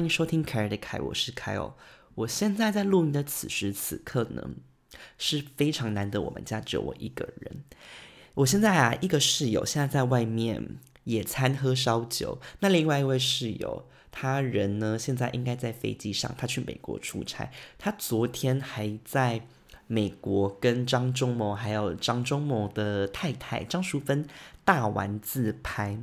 欢迎收听凯尔的凯，我是凯欧。我现在在录音的此时此刻呢，是非常难得，我们家只有我一个人。我现在啊，一个室友现在在外面野餐喝烧酒，那另外一位室友，他人呢现在应该在飞机上，他去美国出差。他昨天还在美国跟张忠谋还有张忠谋的太太张淑芬大玩自拍。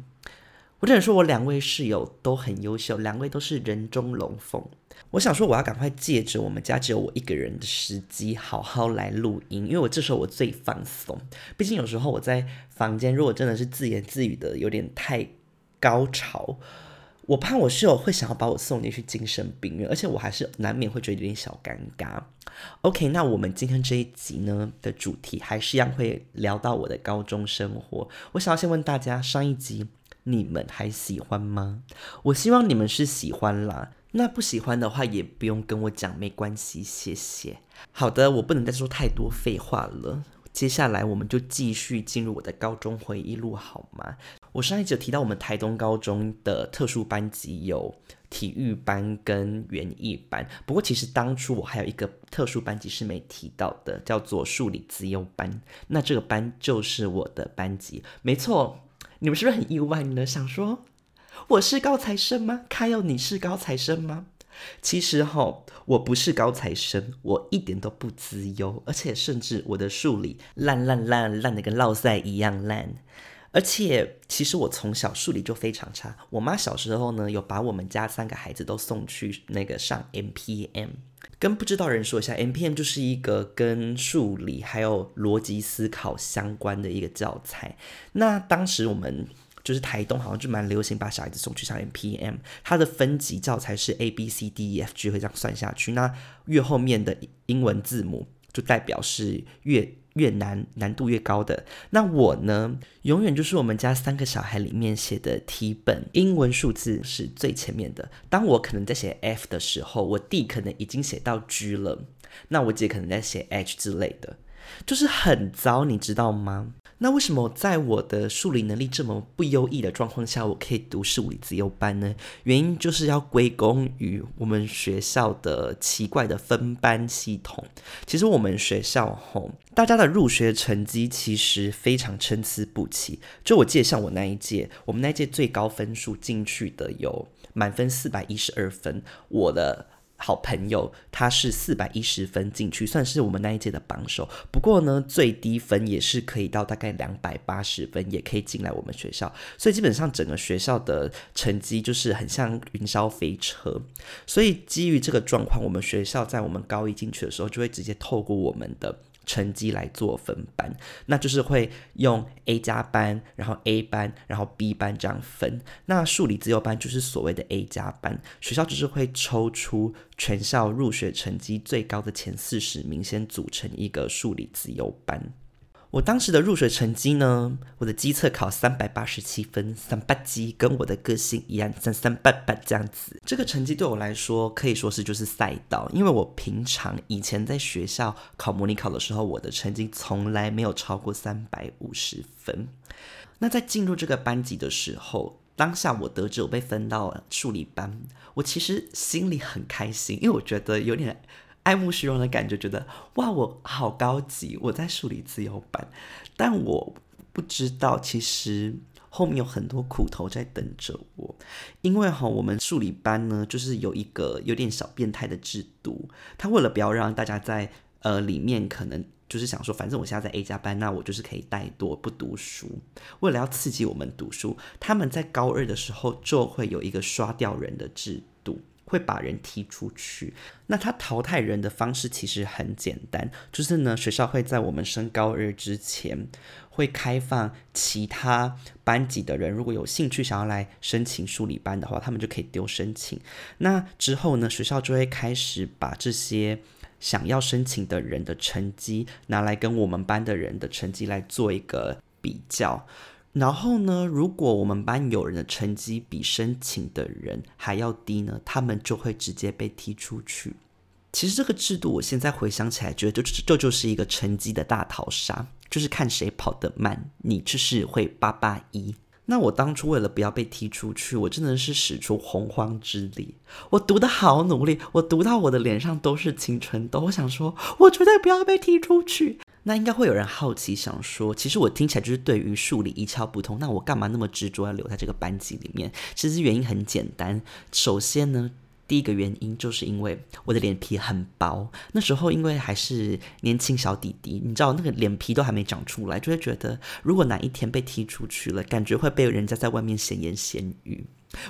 我只能说，我两位室友都很优秀，两位都是人中龙凤。我想说，我要赶快借着我们家只有我一个人的时机，好好来录音，因为我这时候我最放松。毕竟有时候我在房间，如果真的是自言自语的有点太高潮，我怕我室友会想要把我送进去精神病院，而且我还是难免会觉得有点小尴尬。OK，那我们今天这一集呢的主题还是一样会聊到我的高中生活。我想要先问大家，上一集。你们还喜欢吗？我希望你们是喜欢啦。那不喜欢的话也不用跟我讲，没关系，谢谢。好的，我不能再说太多废话了。接下来我们就继续进入我的高中回忆录，好吗？我上一集有提到我们台东高中的特殊班级有体育班跟园艺班，不过其实当初我还有一个特殊班级是没提到的，叫做数理资优班。那这个班就是我的班级，没错。你们是不是很意外呢？想说我是高材生吗？卡友，你是高材生吗？其实哈，我不是高材生，我一点都不自由，而且甚至我的数理烂烂烂烂的跟落塞一样烂。而且其实我从小数理就非常差。我妈小时候呢，有把我们家三个孩子都送去那个上 M P M。跟不知道人说一下，M P M 就是一个跟数理还有逻辑思考相关的一个教材。那当时我们就是台东好像就蛮流行把小孩子送去上 M P M，它的分级教材是 A B C D E F G 会这样算下去。那越后面的英文字母就代表是越。越难难度越高的，那我呢，永远就是我们家三个小孩里面写的题本英文数字是最前面的。当我可能在写 F 的时候，我弟可能已经写到 G 了，那我姐可能在写 H 之类的，就是很糟，你知道吗？那为什么在我的数理能力这么不优异的状况下，我可以读数理自由班呢？原因就是要归功于我们学校的奇怪的分班系统。其实我们学校吼，大家的入学成绩其实非常参差不齐。就我介绍，我那一届，我们那一届最高分数进去的有满分四百一十二分，我的。好朋友，他是四百一十分进去，算是我们那一届的榜首。不过呢，最低分也是可以到大概两百八十分，也可以进来我们学校。所以基本上整个学校的成绩就是很像云霄飞车。所以基于这个状况，我们学校在我们高一进去的时候，就会直接透过我们的。成绩来做分班，那就是会用 A 加班，然后 A 班，然后 B 班这样分。那数理自由班就是所谓的 A 加班，学校就是会抽出全校入学成绩最高的前四十名，先组成一个数理自由班。我当时的入学成绩呢，我的机测考三百八十七分，三八级，跟我的个性一样，三三八八这样子。这个成绩对我来说可以说是就是赛道，因为我平常以前在学校考模拟考的时候，我的成绩从来没有超过三百五十分。那在进入这个班级的时候，当下我得知我被分到数理班，我其实心里很开心，因为我觉得有点。爱慕虚荣的感觉，觉得哇，我好高级，我在数理自由班，但我不知道，其实后面有很多苦头在等着我。因为哈，我们数理班呢，就是有一个有点小变态的制度，他为了不要让大家在呃里面，可能就是想说，反正我现在在 A 加班，那我就是可以怠惰不读书。为了要刺激我们读书，他们在高二的时候就会有一个刷掉人的制度。会把人踢出去。那他淘汰人的方式其实很简单，就是呢，学校会在我们升高二之前，会开放其他班级的人，如果有兴趣想要来申请数理班的话，他们就可以丢申请。那之后呢，学校就会开始把这些想要申请的人的成绩拿来跟我们班的人的成绩来做一个比较。然后呢，如果我们班有人的成绩比申请的人还要低呢，他们就会直接被踢出去。其实这个制度，我现在回想起来，觉得就这就是一个成绩的大逃杀，就是看谁跑得慢，你就是会八八一。那我当初为了不要被踢出去，我真的是使出洪荒之力。我读的好努力，我读到我的脸上都是青春痘。我想说，我绝对不要被踢出去。那应该会有人好奇，想说，其实我听起来就是对于数理一窍不通。那我干嘛那么执着要留在这个班级里面？其实原因很简单，首先呢。第一个原因就是因为我的脸皮很薄，那时候因为还是年轻小弟弟，你知道那个脸皮都还没长出来，就会觉得如果哪一天被踢出去了，感觉会被人家在外面闲言闲语。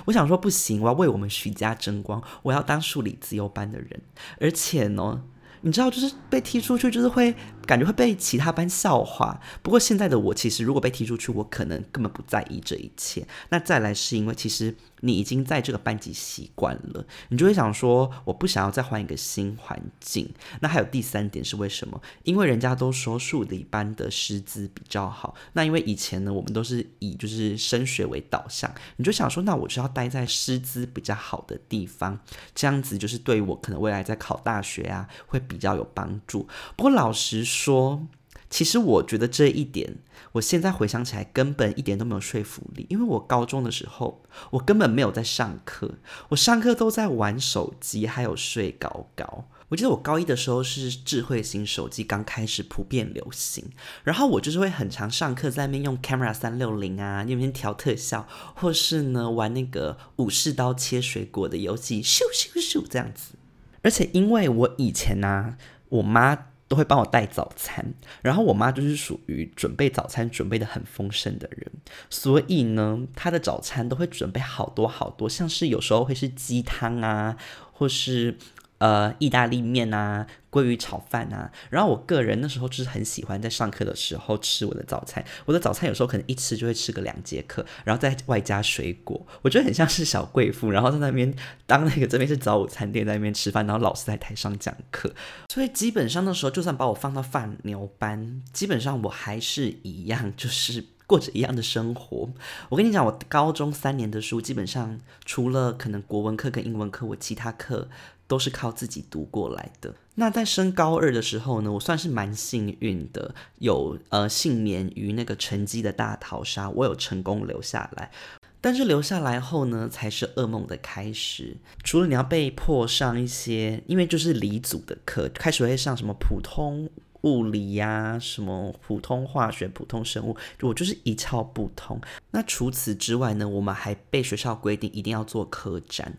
我想说不行，我要为我们徐家争光，我要当数理自由班的人，而且呢。你知道，就是被踢出去，就是会感觉会被其他班笑话。不过现在的我，其实如果被踢出去，我可能根本不在意这一切。那再来是因为，其实你已经在这个班级习惯了，你就会想说，我不想要再换一个新环境。那还有第三点是为什么？因为人家都说数理班的师资比较好。那因为以前呢，我们都是以就是升学为导向，你就想说，那我就要待在师资比较好的地方，这样子就是对我可能未来在考大学啊会。比较有帮助。不过老实说，说其实我觉得这一点，我现在回想起来根本一点都没有说服力。因为我高中的时候，我根本没有在上课，我上课都在玩手机，还有睡高高。我记得我高一的时候是智慧型手机刚开始普遍流行，然后我就是会很常上课在那边用 camera 三六零啊，那边调特效，或是呢玩那个武士刀切水果的游戏，咻咻咻这样子。而且因为我以前呢，我妈都会帮我带早餐，然后我妈就是属于准备早餐准备的很丰盛的人，所以呢，她的早餐都会准备好多好多，像是有时候会是鸡汤啊，或是。呃，意大利面啊，鲑鱼炒饭啊，然后我个人那时候就是很喜欢在上课的时候吃我的早餐。我的早餐有时候可能一吃就会吃个两节课，然后再外加水果，我觉得很像是小贵妇，然后在那边当那个这边是早午餐店在那边吃饭，然后老师在台上讲课。所以基本上那时候就算把我放到饭牛班，基本上我还是一样，就是过着一样的生活。我跟你讲，我高中三年的书基本上除了可能国文课跟英文课，我其他课。都是靠自己读过来的。那在升高二的时候呢，我算是蛮幸运的，有呃幸免于那个成绩的大逃杀，我有成功留下来。但是留下来后呢，才是噩梦的开始。除了你要被迫上一些，因为就是离组的课，开始会上什么普通物理呀，什么普通化学、普通生物，我就是一窍不通。那除此之外呢，我们还被学校规定一定要做科展。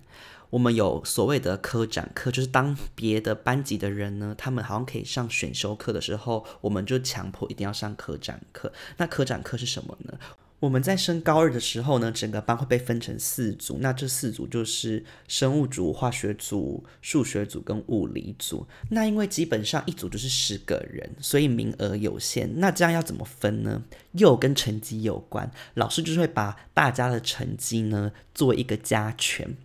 我们有所谓的科展课，就是当别的班级的人呢，他们好像可以上选修课的时候，我们就强迫一定要上科展课。那科展课是什么呢？我们在升高二的时候呢，整个班会被分成四组，那这四组就是生物组、化学组、数学组跟物理组。那因为基本上一组就是十个人，所以名额有限。那这样要怎么分呢？又跟成绩有关，老师就是会把大家的成绩呢做一个加权。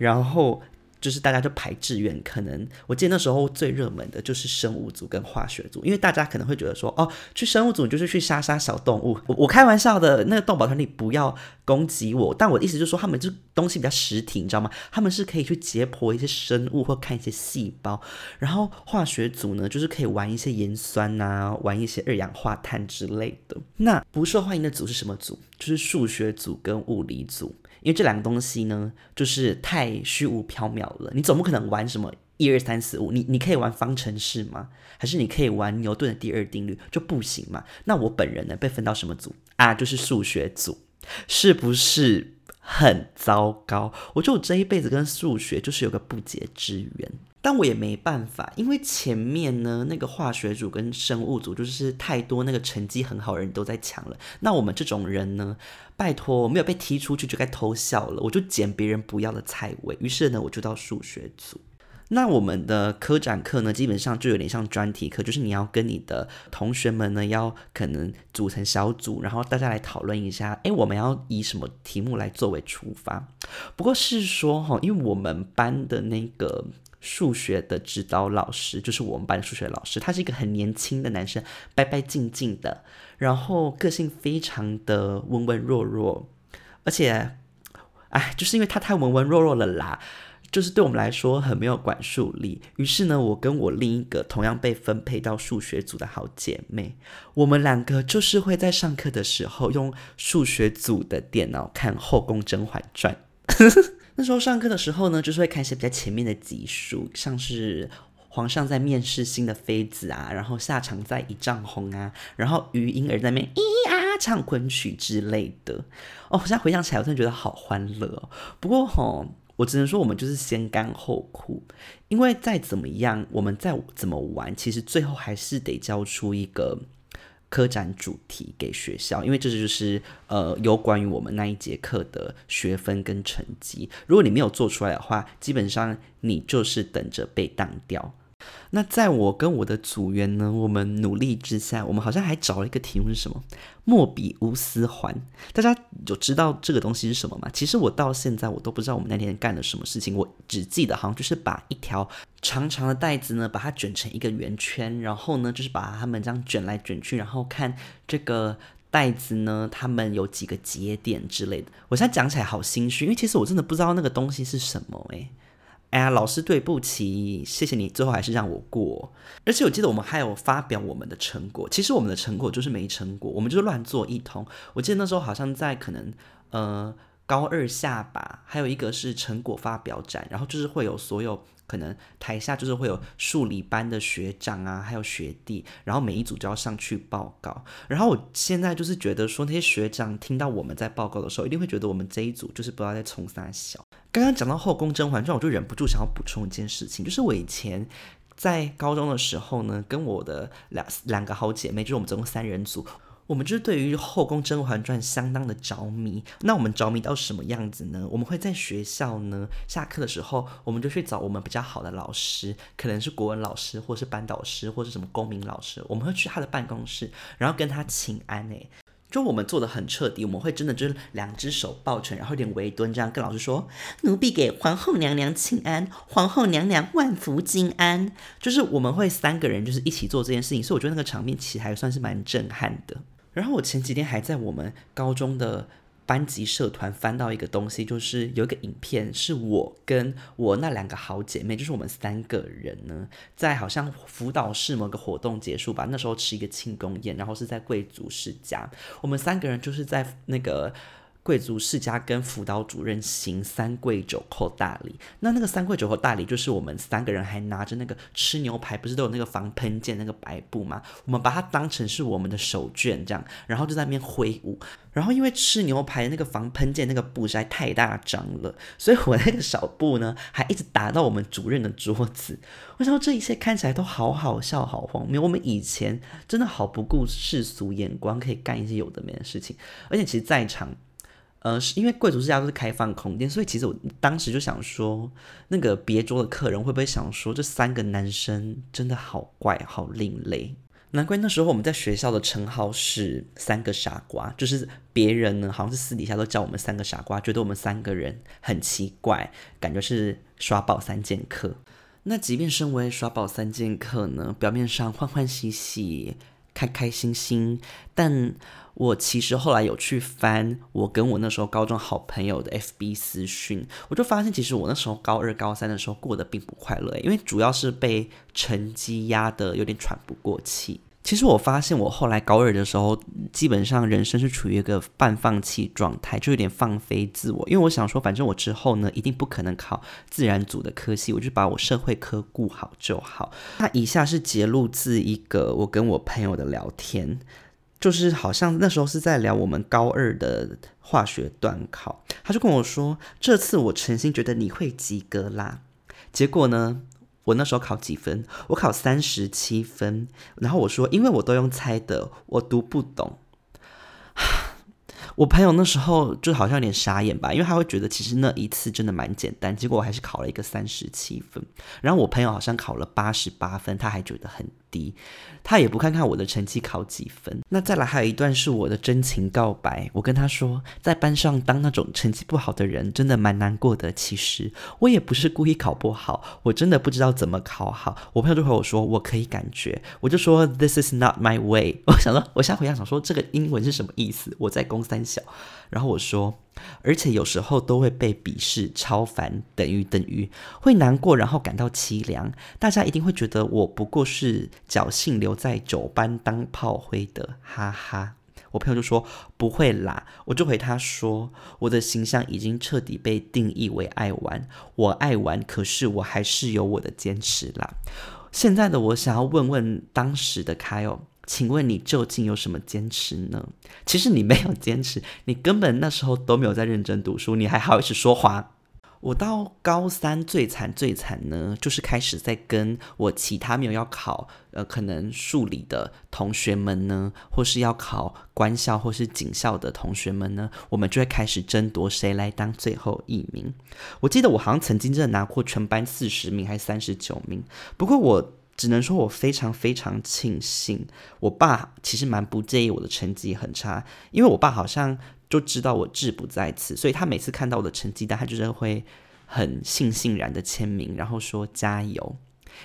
然后就是大家就排志愿，可能我记得那时候最热门的就是生物组跟化学组，因为大家可能会觉得说，哦，去生物组就是去杀杀小动物。我我开玩笑的，那个动保团体不要攻击我，但我的意思就是说，他们这东西比较实体，你知道吗？他们是可以去解剖一些生物或看一些细胞。然后化学组呢，就是可以玩一些盐酸呐，玩一些二氧化碳之类的。那不受欢迎的组是什么组？就是数学组跟物理组。因为这两个东西呢，就是太虚无缥缈了。你总不可能玩什么一二三四五，你你可以玩方程式吗？还是你可以玩牛顿的第二定律就不行嘛？那我本人呢，被分到什么组啊？就是数学组，是不是很糟糕？我觉得我这一辈子跟数学就是有个不解之缘。但我也没办法，因为前面呢那个化学组跟生物组就是太多那个成绩很好的人都在抢了。那我们这种人呢，拜托没有被踢出去就该偷笑了。我就捡别人不要的菜味，于是呢我就到数学组。那我们的科展课呢，基本上就有点像专题课，就是你要跟你的同学们呢要可能组成小组，然后大家来讨论一下，哎，我们要以什么题目来作为出发。不过是说哈，因为我们班的那个。数学的指导老师就是我们班的数学老师，他是一个很年轻的男生，白白净净的，然后个性非常的温文弱弱，而且，哎，就是因为他太文文弱弱了啦，就是对我们来说很没有管束力。于是呢，我跟我另一个同样被分配到数学组的好姐妹，我们两个就是会在上课的时候用数学组的电脑看《后宫甄嬛传》。那时候上课的时候呢，就是会看一些比较前面的集数，像是皇上在面试新的妃子啊，然后下场在一丈红啊，然后余莺儿在那边咿啊唱昆曲之类的。哦，现在回想起来，我真的觉得好欢乐哦。不过吼，我只能说我们就是先干后苦，因为再怎么样，我们再怎么玩，其实最后还是得交出一个。科展主题给学校，因为这就是呃有关于我们那一节课的学分跟成绩。如果你没有做出来的话，基本上你就是等着被当掉。那在我跟我的组员呢，我们努力之下，我们好像还找了一个题目是什么？莫比乌斯环。大家有知道这个东西是什么吗？其实我到现在我都不知道我们那天干了什么事情，我只记得好像就是把一条长长的带子呢，把它卷成一个圆圈，然后呢就是把它们这样卷来卷去，然后看这个带子呢，它们有几个节点之类的。我现在讲起来好心虚，因为其实我真的不知道那个东西是什么诶。哎呀，老师对不起，谢谢你，最后还是让我过。而且我记得我们还有发表我们的成果，其实我们的成果就是没成果，我们就是乱做一通。我记得那时候好像在可能呃高二下吧，还有一个是成果发表展，然后就是会有所有。可能台下就是会有数理班的学长啊，还有学弟，然后每一组就要上去报告。然后我现在就是觉得说，那些学长听到我们在报告的时候，一定会觉得我们这一组就是不知道在冲啥小。刚刚讲到《后宫甄嬛传》，我就忍不住想要补充一件事情，就是我以前在高中的时候呢，跟我的两两个好姐妹，就是我们总共三人组。我们就是对于《后宫甄嬛传》相当的着迷。那我们着迷到什么样子呢？我们会在学校呢下课的时候，我们就去找我们比较好的老师，可能是国文老师，或是班导师，或是什么公民老师。我们会去他的办公室，然后跟他请安。诶，就我们做的很彻底，我们会真的就是两只手抱拳，然后有点围蹲，这样跟老师说：“奴婢给皇后娘娘请安，皇后娘娘万福金安。”就是我们会三个人就是一起做这件事情，所以我觉得那个场面其实还算是蛮震撼的。然后我前几天还在我们高中的班级社团翻到一个东西，就是有一个影片，是我跟我那两个好姐妹，就是我们三个人呢，在好像辅导室某个活动结束吧，那时候吃一个庆功宴，然后是在贵族世家，我们三个人就是在那个。贵族世家跟辅导主任行三跪九叩大礼，那那个三跪九叩大礼就是我们三个人还拿着那个吃牛排，不是都有那个防喷溅那个白布吗？我们把它当成是我们的手绢这样，然后就在那边挥舞。然后因为吃牛排那个防喷溅那个布实在太大张了，所以我那个小布呢还一直打到我们主任的桌子。我想这一切看起来都好好笑，好荒谬。我们以前真的好不顾世俗眼光，可以干一些有的没的事情，而且其实在场。呃，是因为贵族之家都是开放空间，所以其实我当时就想说，那个别桌的客人会不会想说，这三个男生真的好怪，好另类？难怪那时候我们在学校的称号是三个傻瓜，就是别人呢好像是私底下都叫我们三个傻瓜，觉得我们三个人很奇怪，感觉是耍宝三剑客。那即便身为耍宝三剑客呢，表面上欢欢喜喜。开开心心，但我其实后来有去翻我跟我那时候高中好朋友的 FB 私讯，我就发现其实我那时候高二、高三的时候过得并不快乐，因为主要是被成绩压得有点喘不过气。其实我发现，我后来高二的时候，基本上人生是处于一个半放弃状态，就有点放飞自我。因为我想说，反正我之后呢，一定不可能考自然组的科系，我就把我社会科顾好就好。那以下是截录自一个我跟我朋友的聊天，就是好像那时候是在聊我们高二的化学段考，他就跟我说：“这次我诚心觉得你会及格啦。”结果呢？我那时候考几分？我考三十七分。然后我说，因为我都用猜的，我读不懂。我朋友那时候就好像有点傻眼吧，因为他会觉得其实那一次真的蛮简单，结果我还是考了一个三十七分。然后我朋友好像考了八十八分，他还觉得很。低，他也不看看我的成绩考几分。那再来还有一段是我的真情告白，我跟他说，在班上当那种成绩不好的人，真的蛮难过的。其实我也不是故意考不好，我真的不知道怎么考好。我朋友就和我说，我可以感觉，我就说 This is not my way。我想说，我下回想想说这个英文是什么意思？我在攻三小。然后我说，而且有时候都会被鄙视、超凡，等于等于会难过，然后感到凄凉。大家一定会觉得我不过是侥幸留在九班当炮灰的，哈哈。我朋友就说不会啦，我就回他说，我的形象已经彻底被定义为爱玩，我爱玩，可是我还是有我的坚持啦。现在的我想要问问当时的凯哦。请问你究竟有什么坚持呢？其实你没有坚持，你根本那时候都没有在认真读书，你还好意思说话？我到高三最惨最惨呢，就是开始在跟我其他没有要考呃可能数理的同学们呢，或是要考官校或是警校的同学们呢，我们就会开始争夺谁来当最后一名。我记得我好像曾经真的拿过全班四十名还是三十九名，不过我。只能说我非常非常庆幸，我爸其实蛮不介意我的成绩很差，因为我爸好像就知道我志不在此，所以他每次看到我的成绩单，他就是会很悻悻然的签名，然后说加油，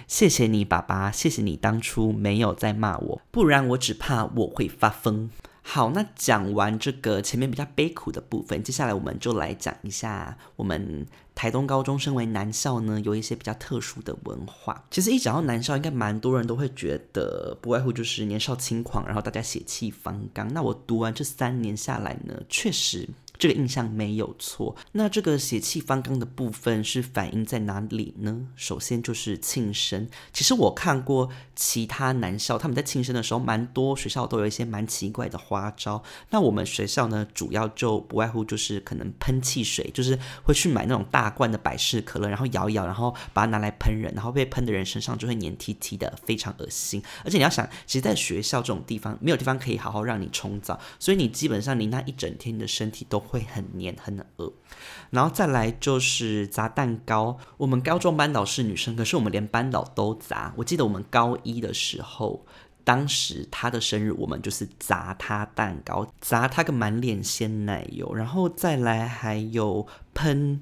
谢谢你爸爸，谢谢你当初没有在骂我，不然我只怕我会发疯。好，那讲完这个前面比较悲苦的部分，接下来我们就来讲一下我们台东高中身为男校呢，有一些比较特殊的文化。其实一讲到男校，应该蛮多人都会觉得不外乎就是年少轻狂，然后大家血气方刚。那我读完这三年下来呢，确实。这个印象没有错。那这个血气方刚的部分是反映在哪里呢？首先就是庆生。其实我看过其他男校，他们在庆生的时候，蛮多学校都有一些蛮奇怪的花招。那我们学校呢，主要就不外乎就是可能喷汽水，就是会去买那种大罐的百事可乐，然后摇一摇，然后把它拿来喷人，然后被喷的人身上就会黏 T T 的，非常恶心。而且你要想，其实在学校这种地方，没有地方可以好好让你冲澡，所以你基本上你那一整天你的身体都。会很黏很饿，然后再来就是砸蛋糕。我们高中班导是女生，可是我们连班导都砸。我记得我们高一的时候，当时她的生日，我们就是砸她蛋糕，砸她个满脸鲜奶油。然后再来还有喷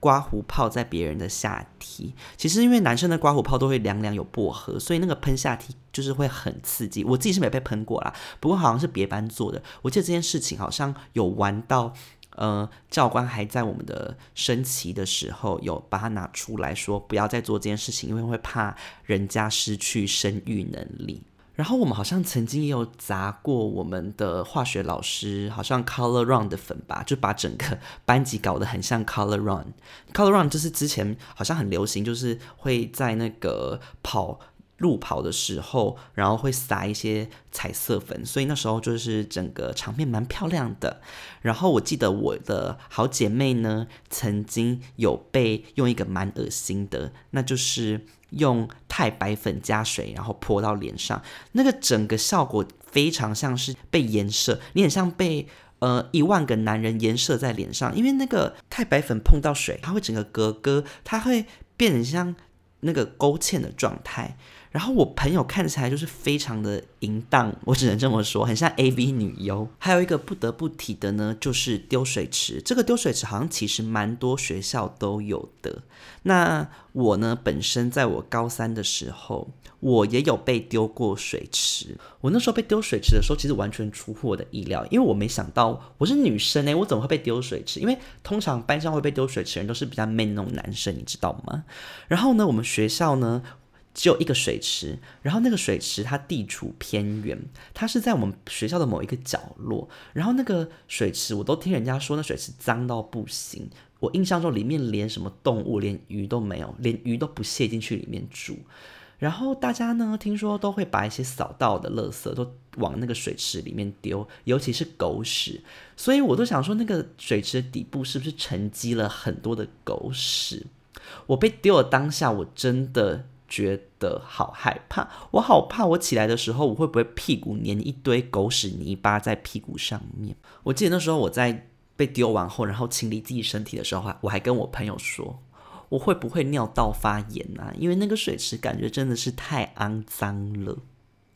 刮胡泡在别人的下体。其实因为男生的刮胡泡都会凉凉有薄荷，所以那个喷下体。就是会很刺激，我自己是没被喷过啦，不过好像是别班做的。我记得这件事情好像有玩到，呃，教官还在我们的升旗的时候有把它拿出来说，不要再做这件事情，因为会怕人家失去生育能力。然后我们好像曾经也有砸过我们的化学老师，好像 Color Run 的粉吧，就把整个班级搞得很像 Color Run。Color Run 就是之前好像很流行，就是会在那个跑。路跑的时候，然后会撒一些彩色粉，所以那时候就是整个场面蛮漂亮的。然后我记得我的好姐妹呢，曾经有被用一个蛮恶心的，那就是用太白粉加水，然后泼到脸上，那个整个效果非常像是被颜色，你很像被呃一万个男人颜射在脸上，因为那个太白粉碰到水，它会整个格格，它会变成像那个勾芡的状态。然后我朋友看起来就是非常的淫荡，我只能这么说，很像 A V 女优。还有一个不得不提的呢，就是丢水池。这个丢水池好像其实蛮多学校都有的。那我呢，本身在我高三的时候，我也有被丢过水池。我那时候被丢水池的时候，其实完全出乎我的意料，因为我没想到我是女生哎，我怎么会被丢水池？因为通常班上会被丢水池的人都是比较 man 那种男生，你知道吗？然后呢，我们学校呢。只有一个水池，然后那个水池它地处偏远，它是在我们学校的某一个角落。然后那个水池，我都听人家说那水池脏到不行。我印象中里面连什么动物，连鱼都没有，连鱼都不屑进去里面住。然后大家呢，听说都会把一些扫到的垃圾都往那个水池里面丢，尤其是狗屎。所以我都想说，那个水池的底部是不是沉积了很多的狗屎？我被丢了当下，我真的。觉得好害怕，我好怕，我起来的时候我会不会屁股粘一堆狗屎泥巴在屁股上面？我记得那时候我在被丢完后，然后清理自己身体的时候，我还跟我朋友说，我会不会尿道发炎啊？因为那个水池感觉真的是太肮脏了。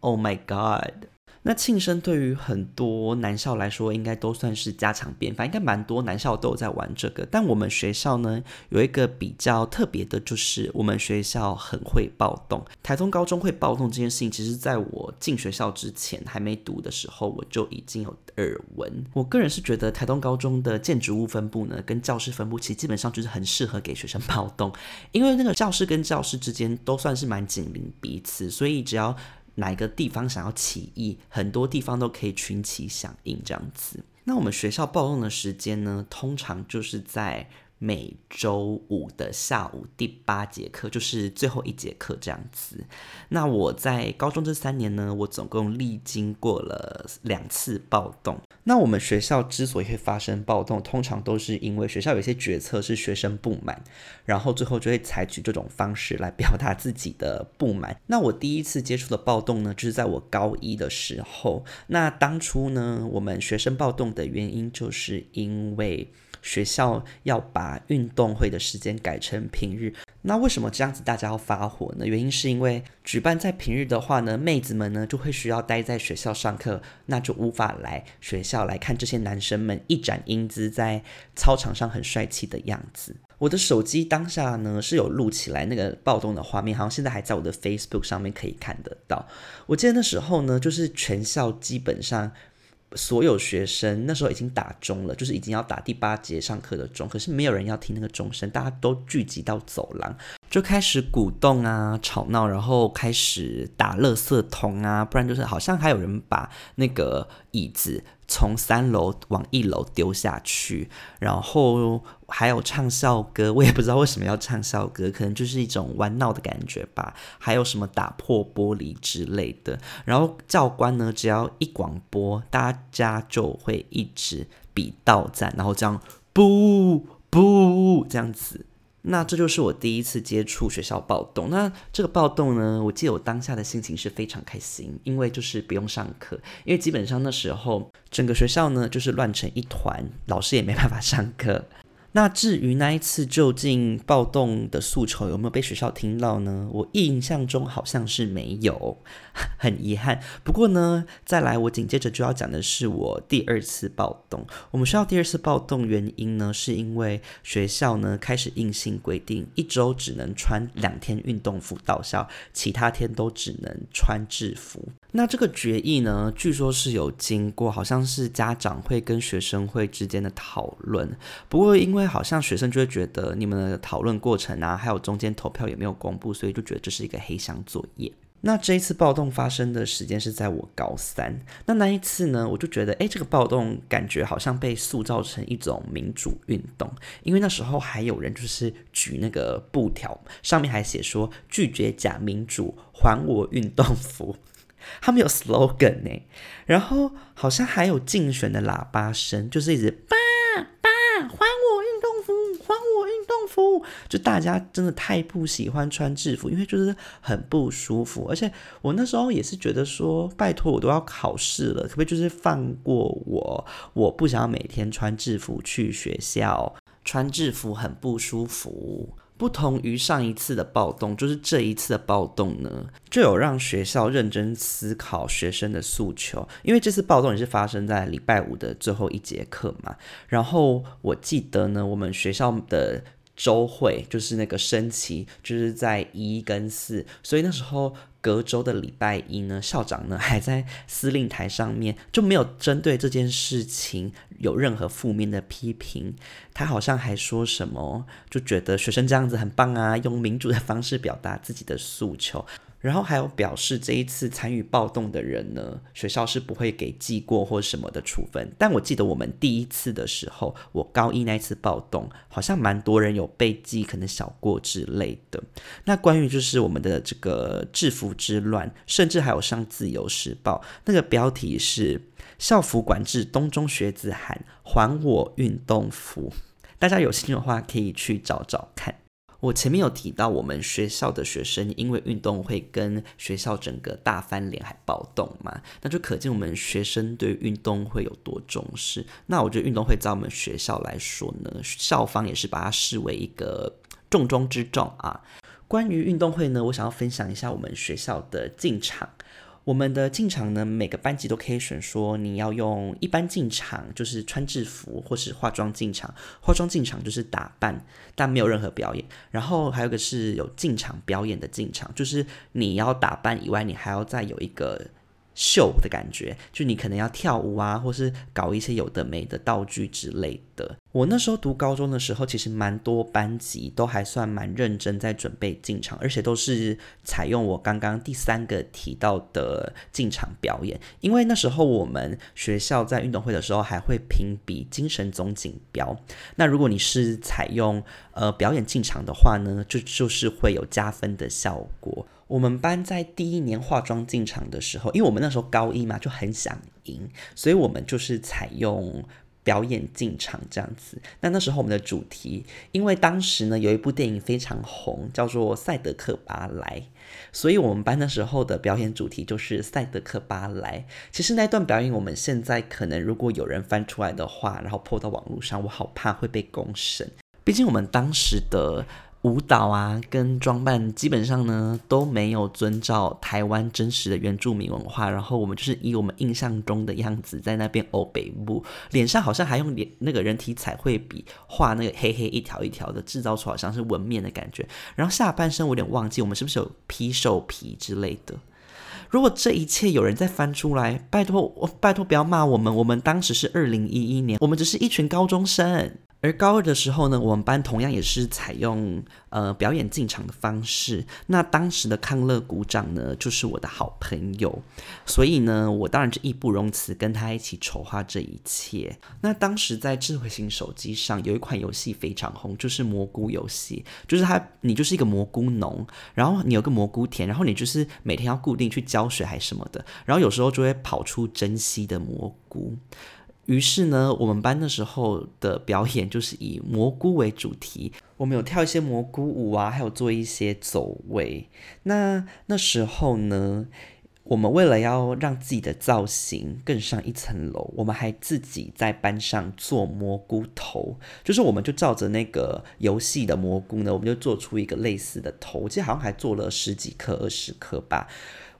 Oh my god！那庆生对于很多男校来说，应该都算是家常便饭，应该蛮多男校都有在玩这个。但我们学校呢，有一个比较特别的，就是我们学校很会暴动。台中高中会暴动这件事情，其实在我进学校之前还没读的时候，我就已经有耳闻。我个人是觉得台东高中的建筑物分布呢，跟教室分布其实基本上就是很适合给学生暴动，因为那个教室跟教室之间都算是蛮紧邻彼此，所以只要哪一个地方想要起义，很多地方都可以群起响应这样子。那我们学校暴动的时间呢，通常就是在每周五的下午第八节课，就是最后一节课这样子。那我在高中这三年呢，我总共历经过了两次暴动。那我们学校之所以会发生暴动，通常都是因为学校有一些决策是学生不满，然后最后就会采取这种方式来表达自己的不满。那我第一次接触的暴动呢，就是在我高一的时候。那当初呢，我们学生暴动的原因，就是因为学校要把运动会的时间改成平日。那为什么这样子大家要发火呢？原因是因为举办在平日的话呢，妹子们呢就会需要待在学校上课，那就无法来学校来看这些男生们一展英姿在操场上很帅气的样子。我的手机当下呢是有录起来那个暴动的画面，好像现在还在我的 Facebook 上面可以看得到。我记得那时候呢，就是全校基本上。所有学生那时候已经打钟了，就是已经要打第八节上课的钟，可是没有人要听那个钟声，大家都聚集到走廊，就开始鼓动啊、吵闹，然后开始打垃圾桶啊，不然就是好像还有人把那个椅子。从三楼往一楼丢下去，然后还有唱校歌，我也不知道为什么要唱校歌，可能就是一种玩闹的感觉吧。还有什么打破玻璃之类的，然后教官呢，只要一广播，大家就会一直比到站，然后这样不不这样子。那这就是我第一次接触学校暴动。那这个暴动呢，我记得我当下的心情是非常开心，因为就是不用上课，因为基本上那时候整个学校呢就是乱成一团，老师也没办法上课。那至于那一次究竟暴动的诉求有没有被学校听到呢？我印象中好像是没有，很遗憾。不过呢，再来我紧接着就要讲的是我第二次暴动。我们学校第二次暴动原因呢，是因为学校呢开始硬性规定，一周只能穿两天运动服到校，其他天都只能穿制服。那这个决议呢，据说是有经过，好像是家长会跟学生会之间的讨论。不过因为好像学生就会觉得你们的讨论过程啊，还有中间投票也没有公布，所以就觉得这是一个黑箱作业。那这一次暴动发生的时间是在我高三。那那一次呢，我就觉得，哎，这个暴动感觉好像被塑造成一种民主运动，因为那时候还有人就是举那个布条，上面还写说拒绝假民主，还我运动服。他们有 slogan 呢，然后好像还有竞选的喇叭声，就是一直爸还我运动服，还我运动服。就大家真的太不喜欢穿制服，因为就是很不舒服。而且我那时候也是觉得说，拜托我都要考试了，可不可以就是放过我？我不想要每天穿制服去学校，穿制服很不舒服。不同于上一次的暴动，就是这一次的暴动呢，就有让学校认真思考学生的诉求。因为这次暴动也是发生在礼拜五的最后一节课嘛。然后我记得呢，我们学校的。周会就是那个升旗，就是在一跟四，所以那时候隔周的礼拜一呢，校长呢还在司令台上面就没有针对这件事情有任何负面的批评，他好像还说什么，就觉得学生这样子很棒啊，用民主的方式表达自己的诉求。然后还有表示，这一次参与暴动的人呢，学校是不会给记过或什么的处分。但我记得我们第一次的时候，我高一那一次暴动，好像蛮多人有被记，可能小过之类的。那关于就是我们的这个制服之乱，甚至还有上自由时报，那个标题是“校服管制，东中学子喊还我运动服”。大家有兴趣的话，可以去找找看。我前面有提到，我们学校的学生因为运动会跟学校整个大翻脸还暴动嘛，那就可见我们学生对运动会有多重视。那我觉得运动会在我们学校来说呢，校方也是把它视为一个重中之重啊。关于运动会呢，我想要分享一下我们学校的进场。我们的进场呢，每个班级都可以选说你要用一般进场，就是穿制服或是化妆进场。化妆进场就是打扮，但没有任何表演。然后还有个是有进场表演的进场，就是你要打扮以外，你还要再有一个。秀的感觉，就你可能要跳舞啊，或是搞一些有的没的道具之类的。我那时候读高中的时候，其实蛮多班级都还算蛮认真在准备进场，而且都是采用我刚刚第三个提到的进场表演。因为那时候我们学校在运动会的时候还会评比精神总锦标，那如果你是采用呃表演进场的话呢，就就是会有加分的效果。我们班在第一年化妆进场的时候，因为我们那时候高一嘛，就很想赢，所以我们就是采用表演进场这样子。那那时候我们的主题，因为当时呢有一部电影非常红，叫做《赛德克巴莱》，所以我们班那时候的表演主题就是《赛德克巴莱》。其实那段表演，我们现在可能如果有人翻出来的话，然后泼到网络上，我好怕会被公审。毕竟我们当时的。舞蹈啊，跟装扮基本上呢都没有遵照台湾真实的原住民文化，然后我们就是以我们印象中的样子在那边欧北部，脸上好像还用脸那个人体彩绘笔画那个黑黑一条一条的，制造出好像是纹面的感觉。然后下半身我有点忘记，我们是不是有披兽皮之类的？如果这一切有人再翻出来，拜托我拜托不要骂我们，我们当时是二零一一年，我们只是一群高中生。而高二的时候呢，我们班同样也是采用呃表演进场的方式。那当时的康乐鼓掌呢，就是我的好朋友，所以呢，我当然就义不容辞跟他一起筹划这一切。那当时在智慧型手机上有一款游戏非常红，就是蘑菇游戏，就是它你就是一个蘑菇农，然后你有个蘑菇田，然后你就是每天要固定去浇水还是什么的，然后有时候就会跑出珍稀的蘑菇。于是呢，我们班那时候的表演就是以蘑菇为主题，我们有跳一些蘑菇舞啊，还有做一些走位。那那时候呢，我们为了要让自己的造型更上一层楼，我们还自己在班上做蘑菇头，就是我们就照着那个游戏的蘑菇呢，我们就做出一个类似的头，我记得好像还做了十几颗、二十颗吧。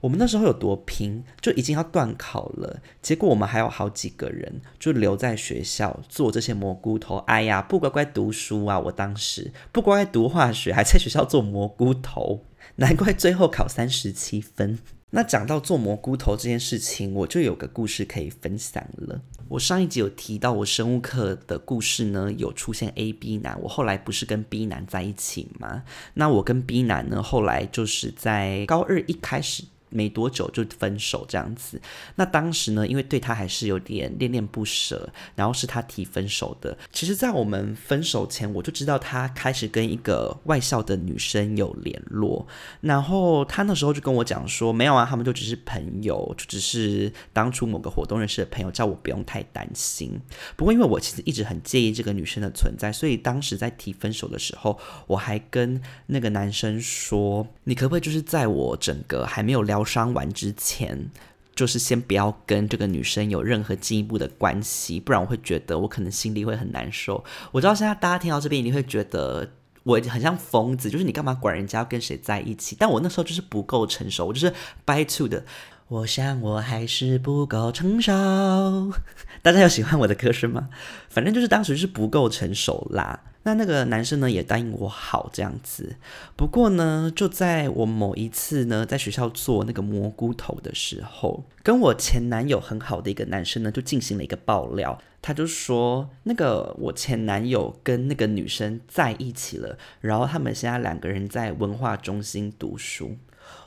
我们那时候有多拼，就已经要断考了，结果我们还有好几个人就留在学校做这些蘑菇头。哎呀，不乖乖读书啊！我当时不乖乖读化学，还在学校做蘑菇头，难怪最后考三十七分。那讲到做蘑菇头这件事情，我就有个故事可以分享了。我上一集有提到我生物课的故事呢，有出现 A、B 男，我后来不是跟 B 男在一起吗？那我跟 B 男呢，后来就是在高二一开始。没多久就分手这样子，那当时呢，因为对他还是有点恋恋不舍，然后是他提分手的。其实，在我们分手前，我就知道他开始跟一个外校的女生有联络，然后他那时候就跟我讲说，没有啊，他们就只是朋友，就只是当初某个活动认识的朋友，叫我不用太担心。不过，因为我其实一直很介意这个女生的存在，所以当时在提分手的时候，我还跟那个男生说，你可不可以就是在我整个还没有聊。伤完之前，就是先不要跟这个女生有任何进一步的关系，不然我会觉得我可能心里会很难受。我知道现在大家听到这边一定会觉得我很像疯子，就是你干嘛管人家要跟谁在一起？但我那时候就是不够成熟，我就是 by two 的。我想我还是不够成熟。大家有喜欢我的歌声吗？反正就是当时是不够成熟啦。那那个男生呢也答应我好这样子。不过呢，就在我某一次呢在学校做那个蘑菇头的时候，跟我前男友很好的一个男生呢就进行了一个爆料。他就说那个我前男友跟那个女生在一起了，然后他们现在两个人在文化中心读书。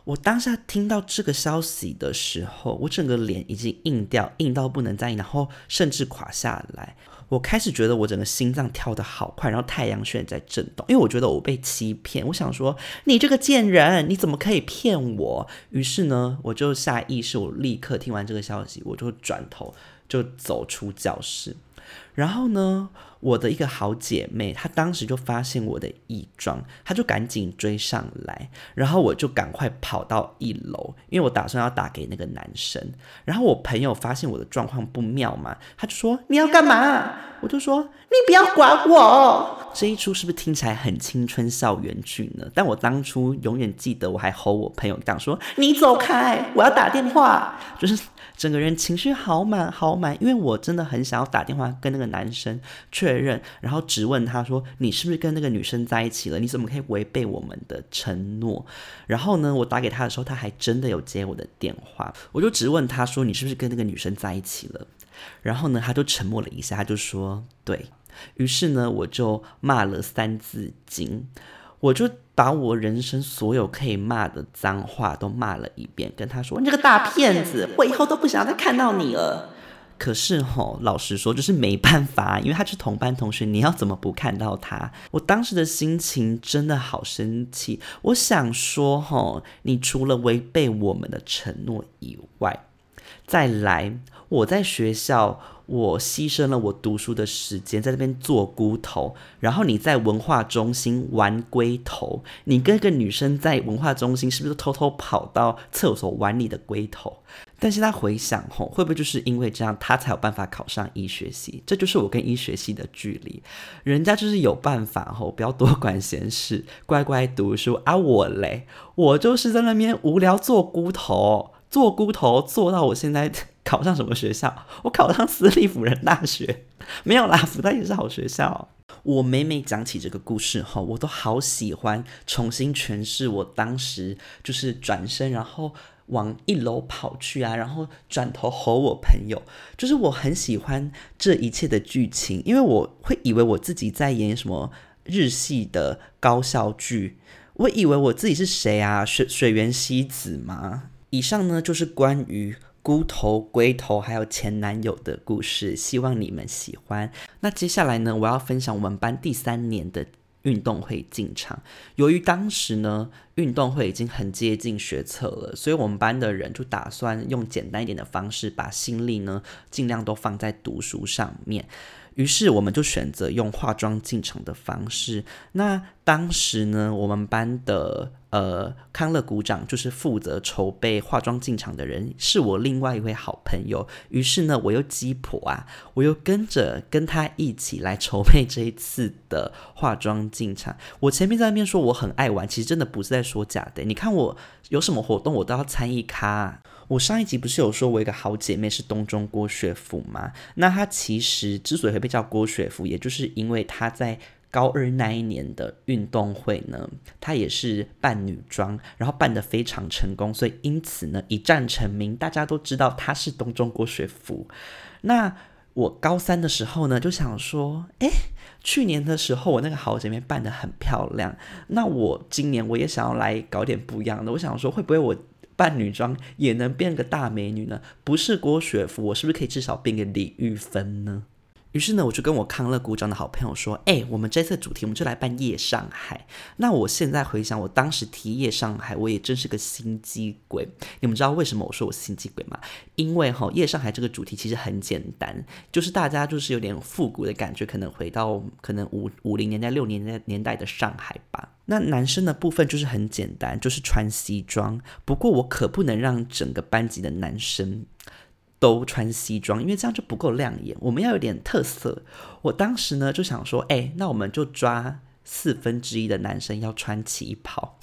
我当下听到这个消息的时候，我整个脸已经硬掉，硬到不能再硬，然后甚至垮下来。我开始觉得我整个心脏跳得好快，然后太阳穴在震动，因为我觉得我被欺骗。我想说，你这个贱人，你怎么可以骗我？于是呢，我就下意识，我立刻听完这个消息，我就转头就走出教室。然后呢，我的一个好姐妹，她当时就发现我的异状，她就赶紧追上来，然后我就赶快跑到一楼，因为我打算要打给那个男生。然后我朋友发现我的状况不妙嘛，他就说你要干嘛？我就说你不要管我。这一出是不是听起来很青春校园剧呢？但我当初永远记得，我还吼我朋友讲说你走开，我要打电话，就是。整个人情绪好满好满，因为我真的很想要打电话跟那个男生确认，然后质问他说：“你是不是跟那个女生在一起了？你怎么可以违背我们的承诺？”然后呢，我打给他的时候，他还真的有接我的电话，我就质问他说：“你是不是跟那个女生在一起了？”然后呢，他就沉默了一下，他就说：“对。”于是呢，我就骂了三字经。我就把我人生所有可以骂的脏话都骂了一遍，跟他说：“你这个大骗子，我以后都不想再看到你了。”可是吼，老实说，就是没办法，因为他是同班同学，你要怎么不看到他？我当时的心情真的好生气。我想说，吼，你除了违背我们的承诺以外，再来，我在学校。我牺牲了我读书的时间，在那边做菇头，然后你在文化中心玩龟头，你跟一个女生在文化中心是不是偷偷跑到厕所玩你的龟头？但是他回想吼，会不会就是因为这样，他才有办法考上医学系？这就是我跟医学系的距离，人家就是有办法吼，不要多管闲事，乖乖读书啊！我嘞，我就是在那边无聊做菇头，做菇头做到我现在。考上什么学校？我考上私立辅仁大学，没有啦，复旦也是好学校。我每每讲起这个故事后，我都好喜欢重新诠释我当时就是转身，然后往一楼跑去啊，然后转头吼我朋友，就是我很喜欢这一切的剧情，因为我会以为我自己在演什么日系的高校剧，我以为我自己是谁啊？水水原希子吗？以上呢就是关于。菇头、龟头还有前男友的故事，希望你们喜欢。那接下来呢，我要分享我们班第三年的运动会进场。由于当时呢，运动会已经很接近学测了，所以我们班的人就打算用简单一点的方式，把心力呢尽量都放在读书上面。于是我们就选择用化妆进场的方式。那当时呢，我们班的呃康乐股长就是负责筹备化妆进场的人，是我另外一位好朋友。于是呢，我又鸡婆啊，我又跟着跟他一起来筹备这一次的化妆进场。我前面在那边说我很爱玩，其实真的不是在说假的。你看我有什么活动，我都要参与咖。我上一集不是有说我一个好姐妹是东中郭雪芙吗？那她其实之所以会被叫郭雪芙，也就是因为她在高二那一年的运动会呢，她也是扮女装，然后扮得非常成功，所以因此呢一战成名，大家都知道她是东中郭雪芙。那我高三的时候呢，就想说，哎，去年的时候我那个好姐妹扮得很漂亮，那我今年我也想要来搞点不一样的，我想说会不会我。扮女装也能变个大美女呢？不是郭雪芙，我是不是可以至少变个李玉芬呢？于是呢，我就跟我康乐鼓掌的好朋友说：“哎，我们这次主题，我们就来办夜上海。”那我现在回想，我当时提夜上海，我也真是个心机鬼。你们知道为什么我说我心机鬼吗？因为哈，夜上海这个主题其实很简单，就是大家就是有点复古的感觉，可能回到可能五五零年代、六年代年代的上海吧。那男生的部分就是很简单，就是穿西装。不过我可不能让整个班级的男生。都穿西装，因为这样就不够亮眼。我们要有点特色。我当时呢就想说，哎，那我们就抓四分之一的男生要穿旗袍。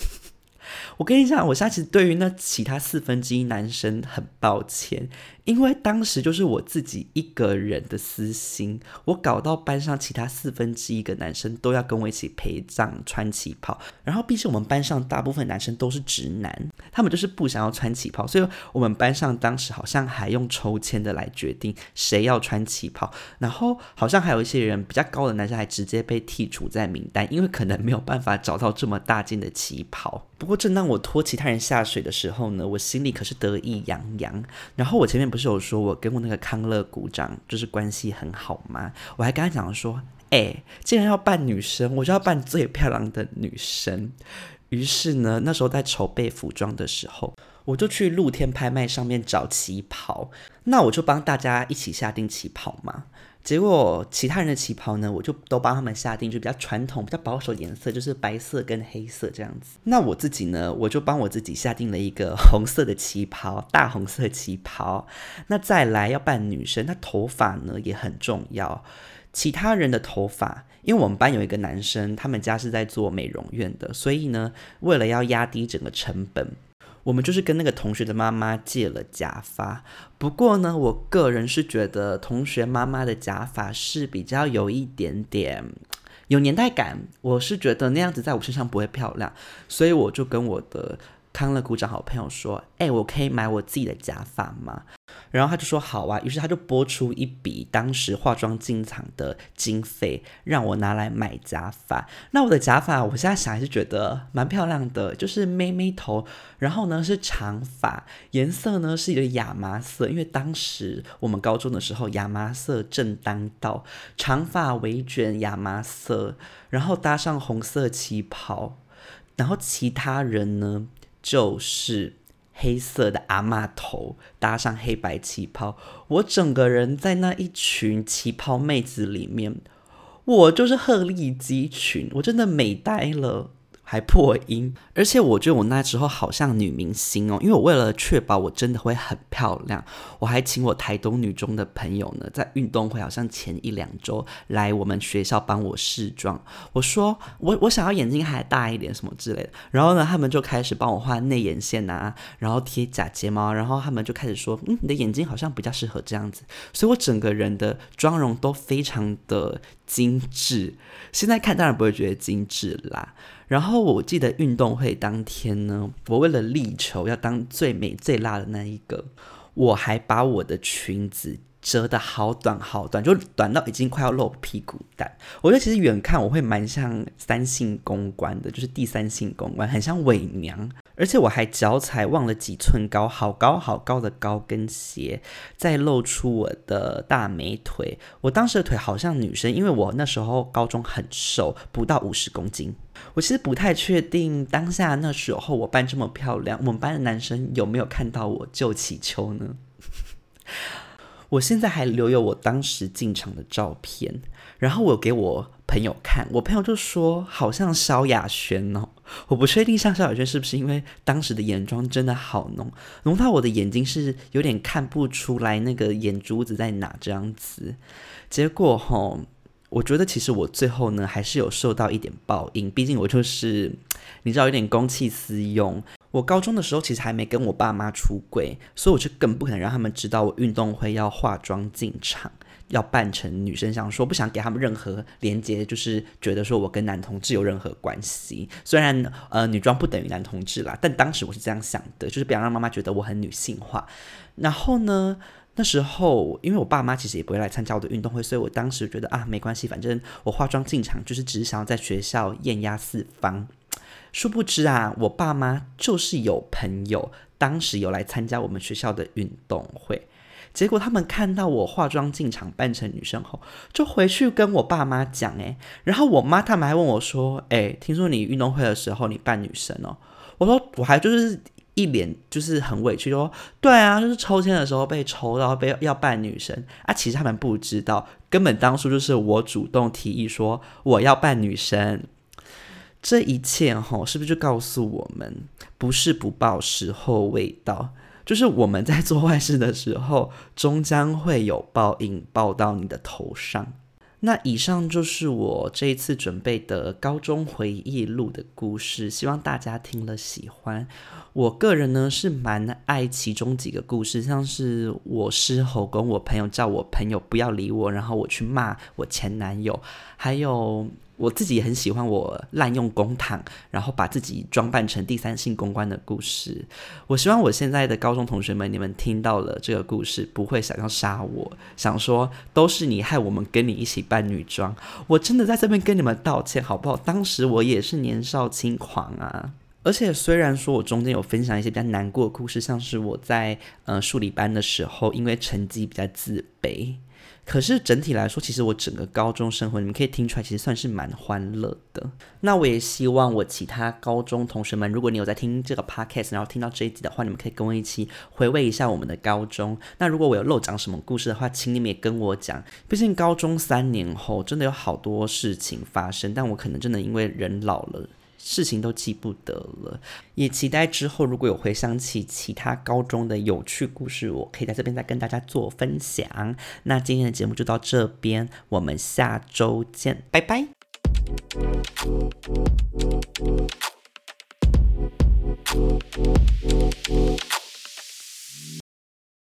我跟你讲，我现在其实对于那其他四分之一男生很抱歉。因为当时就是我自己一个人的私心，我搞到班上其他四分之一个男生都要跟我一起陪葬穿旗袍，然后毕竟我们班上大部分男生都是直男，他们就是不想要穿旗袍，所以我们班上当时好像还用抽签的来决定谁要穿旗袍，然后好像还有一些人比较高的男生还直接被剔除在名单，因为可能没有办法找到这么大件的旗袍。不过正当我拖其他人下水的时候呢，我心里可是得意洋洋，然后我前面。不是有说我跟我那个康乐鼓掌就是关系很好吗？我还跟他讲说，哎，既然要扮女生，我就要扮最漂亮的女生。于是呢，那时候在筹备服装的时候，我就去露天拍卖上面找旗袍。那我就帮大家一起下定旗袍嘛。结果其他人的旗袍呢，我就都帮他们下定，就比较传统、比较保守颜色，就是白色跟黑色这样子。那我自己呢，我就帮我自己下定了一个红色的旗袍，大红色旗袍。那再来要扮女生，那头发呢也很重要。其他人的头发，因为我们班有一个男生，他们家是在做美容院的，所以呢，为了要压低整个成本。我们就是跟那个同学的妈妈借了假发，不过呢，我个人是觉得同学妈妈的假发是比较有一点点有年代感，我是觉得那样子在我身上不会漂亮，所以我就跟我的康乐鼓掌好朋友说：“哎，我可以买我自己的假发吗？”然后他就说好啊，于是他就拨出一笔当时化妆进场的经费，让我拿来买假发。那我的假发，我现在想还是觉得蛮漂亮的，就是妹妹头，然后呢是长发，颜色呢是一个亚麻色，因为当时我们高中的时候亚麻色正当道，长发围卷亚麻色，然后搭上红色旗袍，然后其他人呢就是。黑色的阿妈头搭上黑白旗袍，我整个人在那一群旗袍妹子里面，我就是鹤立鸡群，我真的美呆了。还破音，而且我觉得我那时候好像女明星哦，因为我为了确保我真的会很漂亮，我还请我台东女中的朋友呢，在运动会好像前一两周来我们学校帮我试妆。我说我我想要眼睛还大一点什么之类的，然后呢，他们就开始帮我画内眼线啊，然后贴假睫毛，然后他们就开始说，嗯，你的眼睛好像比较适合这样子，所以我整个人的妆容都非常的精致。现在看当然不会觉得精致啦。然后我记得运动会当天呢，我为了力求要当最美最辣的那一个，我还把我的裙子折的好短好短，就短到已经快要露屁股蛋。我觉得其实远看我会蛮像三性公关的，就是第三性公关，很像伪娘。而且我还脚踩忘了几寸高，好高好高的高跟鞋，再露出我的大美腿。我当时的腿好像女生，因为我那时候高中很瘦，不到五十公斤。我其实不太确定当下那时候我扮这么漂亮，我们班的男生有没有看到我就起秋呢？我现在还留有我当时进场的照片，然后我给我朋友看，我朋友就说好像萧亚轩哦，我不确定像萧亚轩是不是因为当时的眼妆真的好浓，浓到我的眼睛是有点看不出来那个眼珠子在哪这样子，结果吼。我觉得其实我最后呢，还是有受到一点报应。毕竟我就是，你知道，有点公器私用。我高中的时候其实还没跟我爸妈出柜，所以我就更不可能让他们知道我运动会要化妆进场，要扮成女生，想说不想给他们任何连接，就是觉得说我跟男同志有任何关系。虽然呃，女装不等于男同志啦，但当时我是这样想的，就是不想让妈妈觉得我很女性化。然后呢？那时候，因为我爸妈其实也不会来参加我的运动会，所以我当时觉得啊，没关系，反正我化妆进场就是只是想要在学校艳压四方。殊不知啊，我爸妈就是有朋友当时有来参加我们学校的运动会，结果他们看到我化妆进场扮成女生后，就回去跟我爸妈讲，诶，然后我妈他们还问我说，诶，听说你运动会的时候你扮女生哦？我说我还就是。一脸就是很委屈，说：“对啊，就是抽签的时候被抽到，被要扮女生啊。”其实他们不知道，根本当初就是我主动提议说我要扮女生。这一切哈，是不是就告诉我们，不是不报，时候未到？就是我们在做坏事的时候，终将会有报应，报到你的头上。那以上就是我这一次准备的高中回忆录的故事，希望大家听了喜欢。我个人呢是蛮爱其中几个故事，像是我狮吼跟我朋友叫我朋友不要理我，然后我去骂我前男友，还有。我自己很喜欢我滥用公帑，然后把自己装扮成第三性公关的故事。我希望我现在的高中同学们，你们听到了这个故事，不会想要杀我，想说都是你害我们跟你一起扮女装。我真的在这边跟你们道歉，好不好？当时我也是年少轻狂啊。而且虽然说我中间有分享一些比较难过的故事，像是我在呃数理班的时候，因为成绩比较自卑。可是整体来说，其实我整个高中生活，你们可以听出来，其实算是蛮欢乐的。那我也希望我其他高中同学们，如果你有在听这个 podcast，然后听到这一集的话，你们可以跟我一起回味一下我们的高中。那如果我有漏讲什么故事的话，请你们也跟我讲。毕竟高中三年后，真的有好多事情发生，但我可能真的因为人老了。事情都记不得了，也期待之后如果有回想起其他高中的有趣故事，我可以在这边再跟大家做分享。那今天的节目就到这边，我们下周见，拜拜。